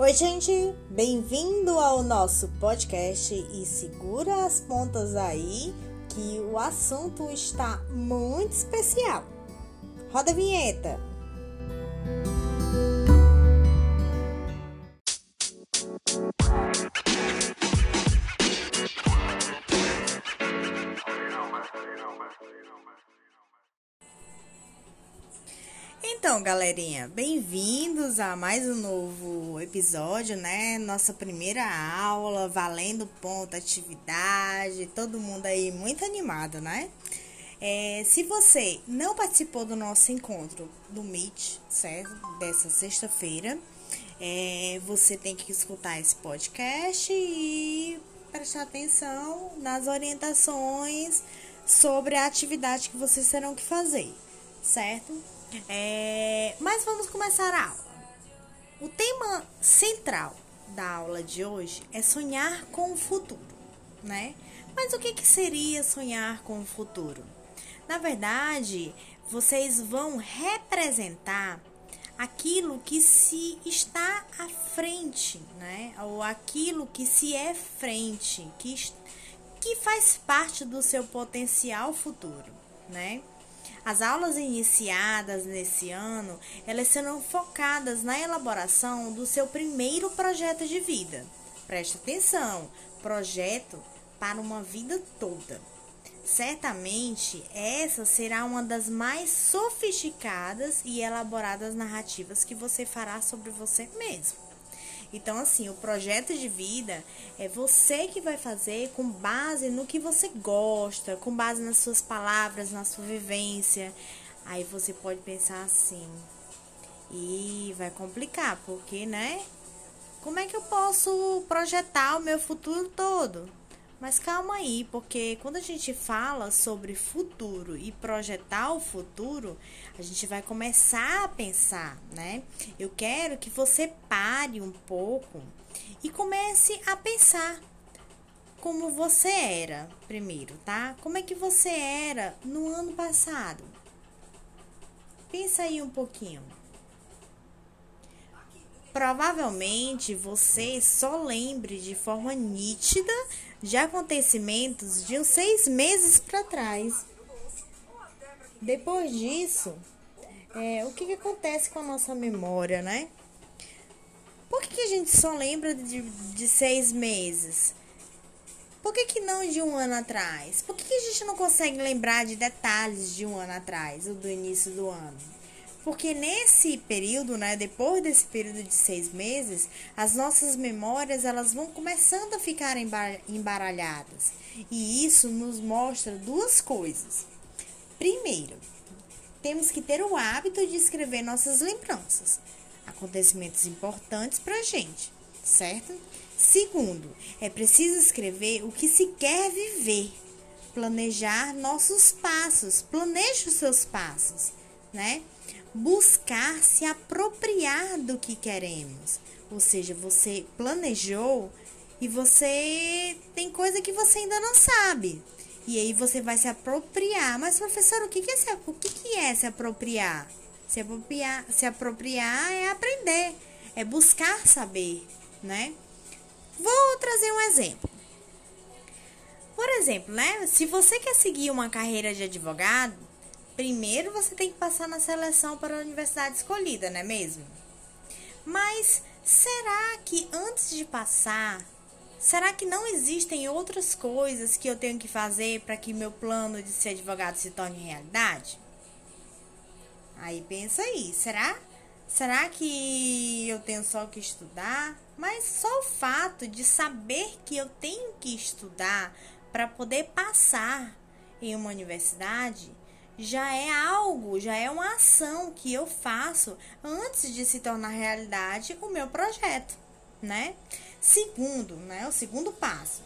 Oi, gente, bem-vindo ao nosso podcast e segura as pontas aí que o assunto está muito especial. Roda a vinheta. Então, galerinha, bem-vindos a mais um novo episódio, né? Nossa primeira aula, valendo ponto, atividade, todo mundo aí muito animado, né? É, se você não participou do nosso encontro do Meet, certo? Dessa sexta-feira, é, você tem que escutar esse podcast e prestar atenção nas orientações sobre a atividade que vocês terão que fazer, certo? É, mas vamos começar a aula. O tema central da aula de hoje é sonhar com o futuro, né? Mas o que, que seria sonhar com o futuro? Na verdade, vocês vão representar aquilo que se está à frente, né? Ou aquilo que se é frente, que, que faz parte do seu potencial futuro, né? As aulas iniciadas nesse ano, elas serão focadas na elaboração do seu primeiro projeto de vida. Preste atenção, projeto para uma vida toda. Certamente, essa será uma das mais sofisticadas e elaboradas narrativas que você fará sobre você mesmo. Então, assim, o projeto de vida é você que vai fazer com base no que você gosta, com base nas suas palavras, na sua vivência. Aí você pode pensar assim, e vai complicar, porque, né? Como é que eu posso projetar o meu futuro todo? Mas calma aí, porque quando a gente fala sobre futuro e projetar o futuro, a gente vai começar a pensar, né? Eu quero que você pare um pouco e comece a pensar como você era primeiro, tá? Como é que você era no ano passado? Pensa aí um pouquinho. Provavelmente você só lembre de forma nítida de acontecimentos de uns seis meses para trás. Depois disso, é, o que, que acontece com a nossa memória, né? Por que, que a gente só lembra de, de seis meses? Por que, que não de um ano atrás? Por que, que a gente não consegue lembrar de detalhes de um ano atrás ou do início do ano? Porque nesse período, né, depois desse período de seis meses, as nossas memórias elas vão começando a ficar embaralhadas. E isso nos mostra duas coisas. Primeiro, temos que ter o hábito de escrever nossas lembranças, acontecimentos importantes para a gente, certo? Segundo, é preciso escrever o que se quer viver, planejar nossos passos, planeje os seus passos, né? Buscar se apropriar do que queremos. Ou seja, você planejou e você tem coisa que você ainda não sabe. E aí você vai se apropriar. Mas, professor, o que, é, se, o que, que é se apropriar? Se apropriar, se apropriar é aprender, é buscar saber, né? Vou trazer um exemplo. Por exemplo, né? Se você quer seguir uma carreira de advogado, primeiro você tem que passar na seleção para a universidade escolhida, não é mesmo? Mas será que antes de passar, será que não existem outras coisas que eu tenho que fazer para que meu plano de ser advogado se torne realidade? Aí pensa aí, será? Será que eu tenho só que estudar? Mas só o fato de saber que eu tenho que estudar para poder passar em uma universidade já é algo, já é uma ação que eu faço antes de se tornar realidade o meu projeto, né? Segundo, né, o segundo passo.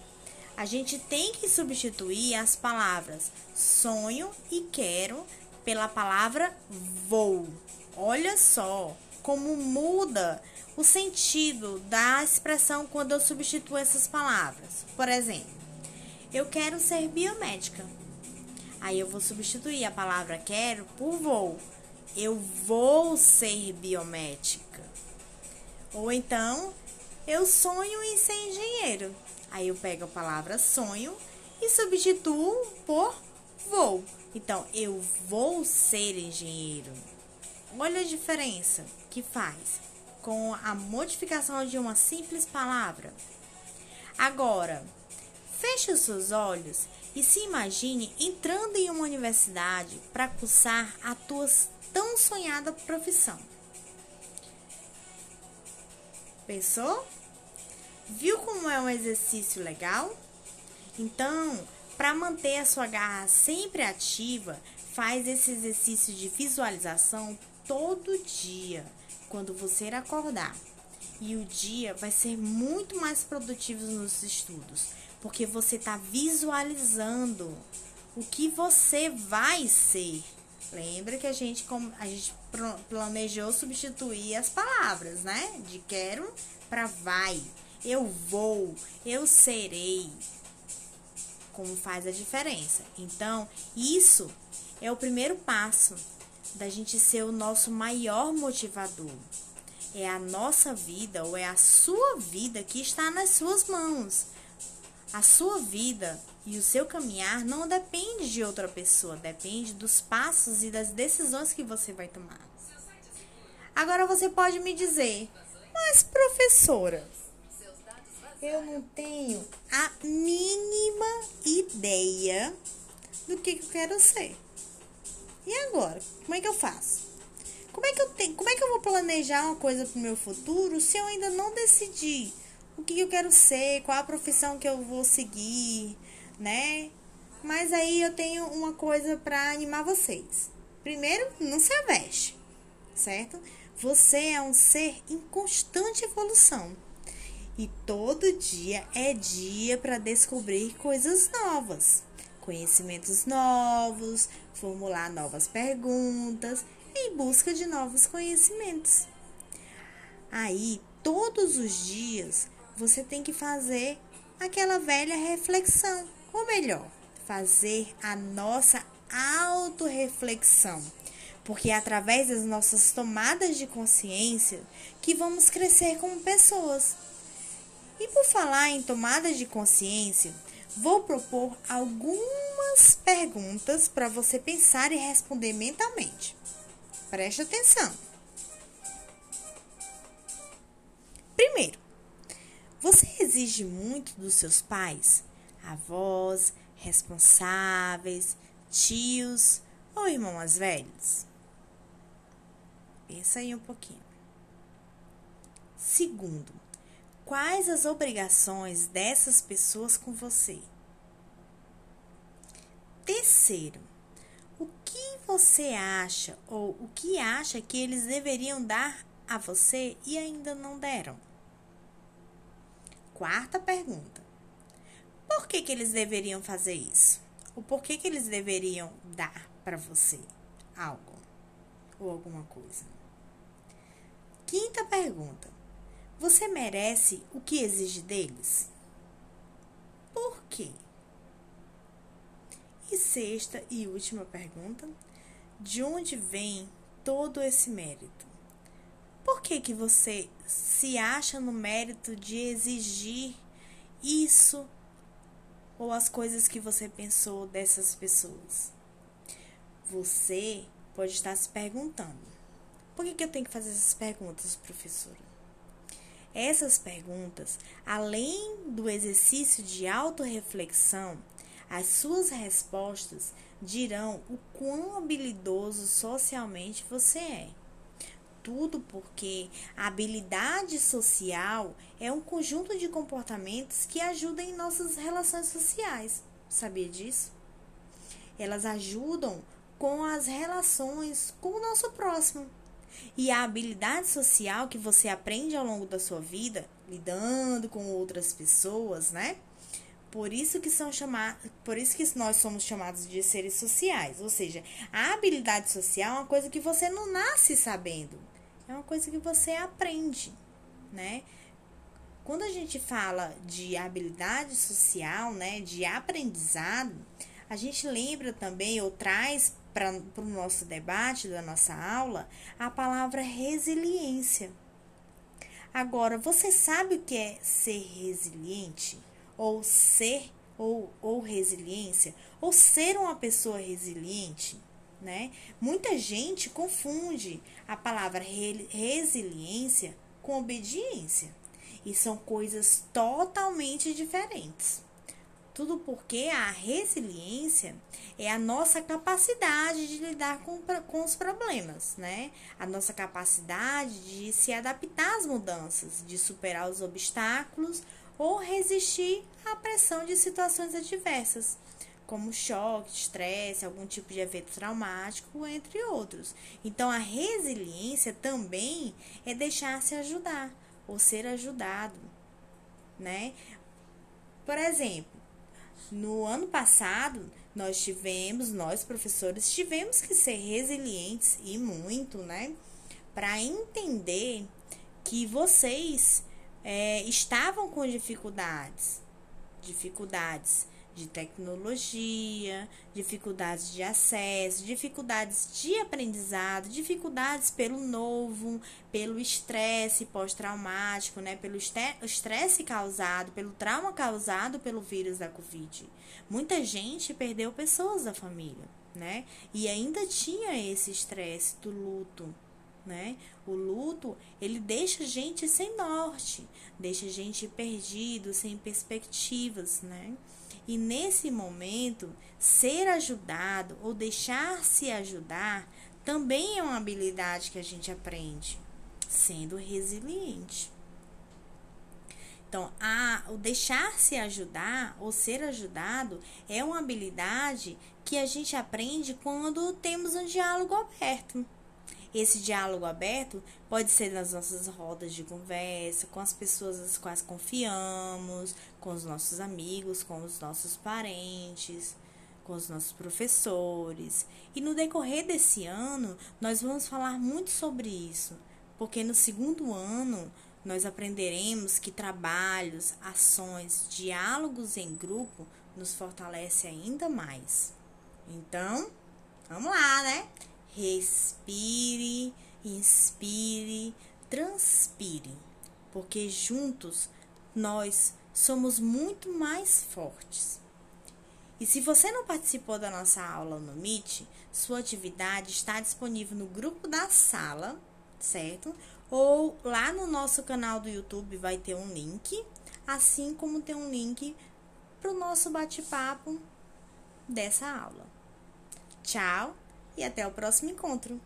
A gente tem que substituir as palavras sonho e quero pela palavra vou. Olha só como muda o sentido da expressão quando eu substituo essas palavras. Por exemplo, eu quero ser biomédica. Aí eu vou substituir a palavra quero por vou. Eu vou ser biomédica. Ou então, eu sonho em ser engenheiro. Aí eu pego a palavra sonho e substituo por vou. Então, eu vou ser engenheiro. Olha a diferença que faz com a modificação de uma simples palavra. Agora, feche os seus olhos e se imagine entrando em uma universidade para cursar a tua tão sonhada profissão. Pensou? Viu como é um exercício legal? Então, para manter a sua garra sempre ativa, faz esse exercício de visualização todo dia, quando você acordar. E o dia vai ser muito mais produtivo nos estudos, porque você está visualizando o que você vai ser. Lembra que a gente, a gente planejou substituir as palavras, né? De quero para vai. Eu vou, eu serei. Como faz a diferença. Então, isso é o primeiro passo da gente ser o nosso maior motivador. É a nossa vida ou é a sua vida que está nas suas mãos. A sua vida e o seu caminhar não depende de outra pessoa, depende dos passos e das decisões que você vai tomar. Agora você pode me dizer, mas professora, eu não tenho a mínima ideia do que eu quero ser. E agora? Como é que eu faço? Como é que eu tenho, como é que eu vou planejar uma coisa para o meu futuro se eu ainda não decidi o que eu quero ser, qual a profissão que eu vou seguir, né? Mas aí eu tenho uma coisa para animar vocês. Primeiro, não se aveste, certo? Você é um ser em constante evolução. E todo dia é dia para descobrir coisas novas conhecimentos novos, formular novas perguntas em busca de novos conhecimentos. Aí, todos os dias, você tem que fazer aquela velha reflexão, ou melhor, fazer a nossa autorreflexão. Porque é através das nossas tomadas de consciência que vamos crescer como pessoas. E por falar em tomadas de consciência, Vou propor algumas perguntas para você pensar e responder mentalmente. Preste atenção. Primeiro, você exige muito dos seus pais, avós, responsáveis, tios ou irmãos mais velhos? Pensa aí um pouquinho. Segundo, Quais as obrigações dessas pessoas com você? Terceiro, o que você acha ou o que acha que eles deveriam dar a você e ainda não deram? Quarta pergunta: por que, que eles deveriam fazer isso? O porquê que eles deveriam dar para você algo ou alguma coisa? Quinta pergunta: você merece o que exige deles? Por quê? E sexta e última pergunta: de onde vem todo esse mérito? Por que que você se acha no mérito de exigir isso ou as coisas que você pensou dessas pessoas? Você pode estar se perguntando: por que, que eu tenho que fazer essas perguntas, professora? Essas perguntas, além do exercício de autorreflexão, as suas respostas dirão o quão habilidoso socialmente você é. Tudo porque a habilidade social é um conjunto de comportamentos que ajudam em nossas relações sociais. Sabia disso? Elas ajudam com as relações com o nosso próximo e a habilidade social que você aprende ao longo da sua vida, lidando com outras pessoas, né? Por isso que são chamados, por isso que nós somos chamados de seres sociais, ou seja, a habilidade social é uma coisa que você não nasce sabendo, é uma coisa que você aprende, né? Quando a gente fala de habilidade social, né, de aprendizado, a gente lembra também ou traz para o nosso debate da nossa aula a palavra resiliência. Agora, você sabe o que é ser resiliente? Ou ser ou, ou resiliência? Ou ser uma pessoa resiliente? Né? Muita gente confunde a palavra re resiliência com obediência. E são coisas totalmente diferentes. Tudo porque a resiliência é a nossa capacidade de lidar com, com os problemas, né? A nossa capacidade de se adaptar às mudanças, de superar os obstáculos ou resistir à pressão de situações adversas, como choque, estresse, algum tipo de evento traumático, entre outros. Então, a resiliência também é deixar-se ajudar ou ser ajudado, né? Por exemplo, no ano passado, nós tivemos, nós professores, tivemos que ser resilientes e muito, né? Para entender que vocês é, estavam com dificuldades, dificuldades de tecnologia, dificuldades de acesso, dificuldades de aprendizado, dificuldades pelo novo, pelo estresse pós-traumático, né, pelo estresse causado, pelo trauma causado pelo vírus da Covid. Muita gente perdeu pessoas da família, né? E ainda tinha esse estresse do luto, né? O luto, ele deixa a gente sem norte, deixa a gente perdido, sem perspectivas, né? E nesse momento, ser ajudado ou deixar-se ajudar também é uma habilidade que a gente aprende, sendo resiliente. Então, a, o deixar-se ajudar ou ser ajudado é uma habilidade que a gente aprende quando temos um diálogo aberto. Esse diálogo aberto pode ser nas nossas rodas de conversa, com as pessoas às quais confiamos, com os nossos amigos, com os nossos parentes, com os nossos professores. E no decorrer desse ano, nós vamos falar muito sobre isso, porque no segundo ano nós aprenderemos que trabalhos, ações, diálogos em grupo nos fortalece ainda mais. Então, vamos lá, né? Respire, inspire, transpire, porque juntos nós somos muito mais fortes. E se você não participou da nossa aula no Meet, sua atividade está disponível no grupo da sala, certo? Ou lá no nosso canal do YouTube vai ter um link, assim como tem um link para o nosso bate-papo dessa aula. Tchau! E até o próximo encontro!